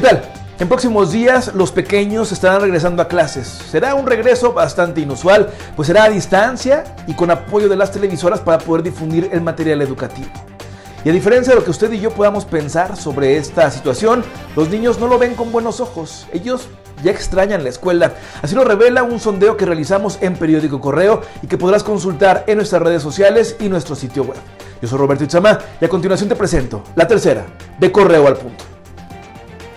¿Qué tal? En próximos días los pequeños estarán regresando a clases. Será un regreso bastante inusual, pues será a distancia y con apoyo de las televisoras para poder difundir el material educativo. Y a diferencia de lo que usted y yo podamos pensar sobre esta situación, los niños no lo ven con buenos ojos. Ellos ya extrañan la escuela. Así lo revela un sondeo que realizamos en Periódico Correo y que podrás consultar en nuestras redes sociales y nuestro sitio web. Yo soy Roberto Itzamá y a continuación te presento la tercera de Correo al Punto.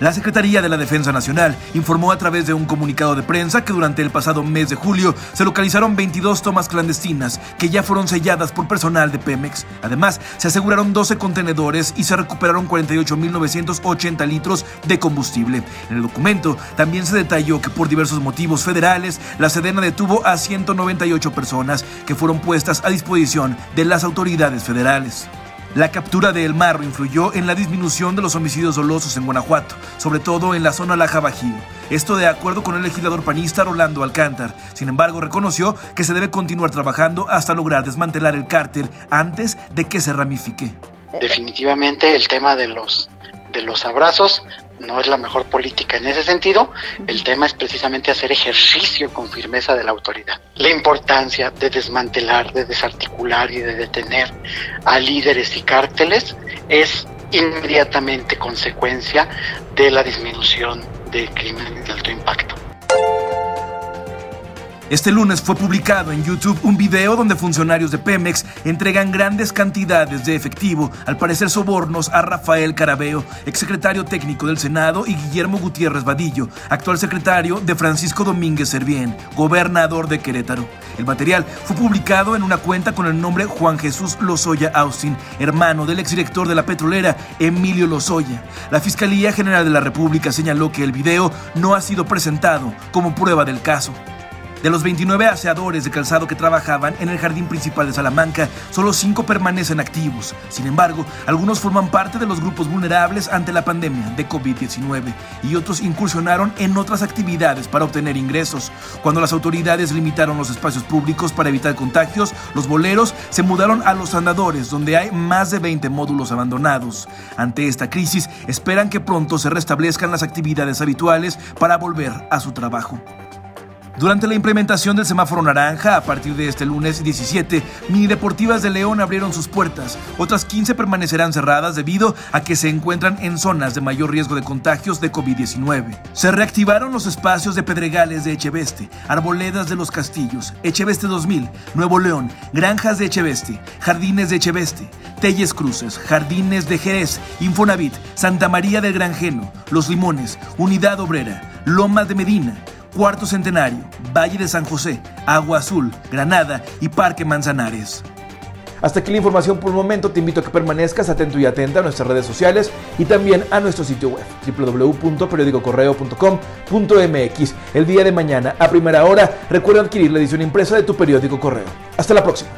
La Secretaría de la Defensa Nacional informó a través de un comunicado de prensa que durante el pasado mes de julio se localizaron 22 tomas clandestinas que ya fueron selladas por personal de Pemex. Además, se aseguraron 12 contenedores y se recuperaron 48.980 litros de combustible. En el documento también se detalló que por diversos motivos federales, la Sedena detuvo a 198 personas que fueron puestas a disposición de las autoridades federales. La captura de El Marro influyó en la disminución de los homicidios dolosos en Guanajuato, sobre todo en la zona Laja Bajío. Esto de acuerdo con el legislador panista Rolando Alcántar. Sin embargo, reconoció que se debe continuar trabajando hasta lograr desmantelar el cártel antes de que se ramifique. Definitivamente el tema de los de los abrazos no es la mejor política en ese sentido. El tema es precisamente hacer ejercicio con firmeza de la autoridad. La importancia de desmantelar, de desarticular y de detener a líderes y cárteles es inmediatamente consecuencia de la disminución de crímenes de alto impacto. Este lunes fue publicado en YouTube un video donde funcionarios de Pemex entregan grandes cantidades de efectivo, al parecer sobornos, a Rafael Carabeo, exsecretario técnico del Senado, y Guillermo Gutiérrez Vadillo, actual secretario de Francisco Domínguez Servién, gobernador de Querétaro. El material fue publicado en una cuenta con el nombre Juan Jesús Lozoya Austin, hermano del exdirector de la petrolera Emilio Lozoya. La Fiscalía General de la República señaló que el video no ha sido presentado como prueba del caso. De los 29 aseadores de calzado que trabajaban en el jardín principal de Salamanca, solo 5 permanecen activos. Sin embargo, algunos forman parte de los grupos vulnerables ante la pandemia de COVID-19 y otros incursionaron en otras actividades para obtener ingresos. Cuando las autoridades limitaron los espacios públicos para evitar contagios, los boleros se mudaron a los andadores, donde hay más de 20 módulos abandonados. Ante esta crisis, esperan que pronto se restablezcan las actividades habituales para volver a su trabajo. Durante la implementación del semáforo naranja, a partir de este lunes 17, Mini Deportivas de León abrieron sus puertas. Otras 15 permanecerán cerradas debido a que se encuentran en zonas de mayor riesgo de contagios de COVID-19. Se reactivaron los espacios de Pedregales de Echeveste, Arboledas de los Castillos, Echeveste 2000, Nuevo León, Granjas de Echeveste, Jardines de Echeveste, Telles Cruces, Jardines de Jerez, Infonavit, Santa María del Granjeno, Los Limones, Unidad Obrera, Lomas de Medina, Cuarto Centenario, Valle de San José, Agua Azul, Granada y Parque Manzanares. Hasta aquí la información por el momento. Te invito a que permanezcas atento y atenta a nuestras redes sociales y también a nuestro sitio web www.periodicocorreo.com.mx. El día de mañana, a primera hora, recuerda adquirir la edición impresa de tu periódico Correo. Hasta la próxima.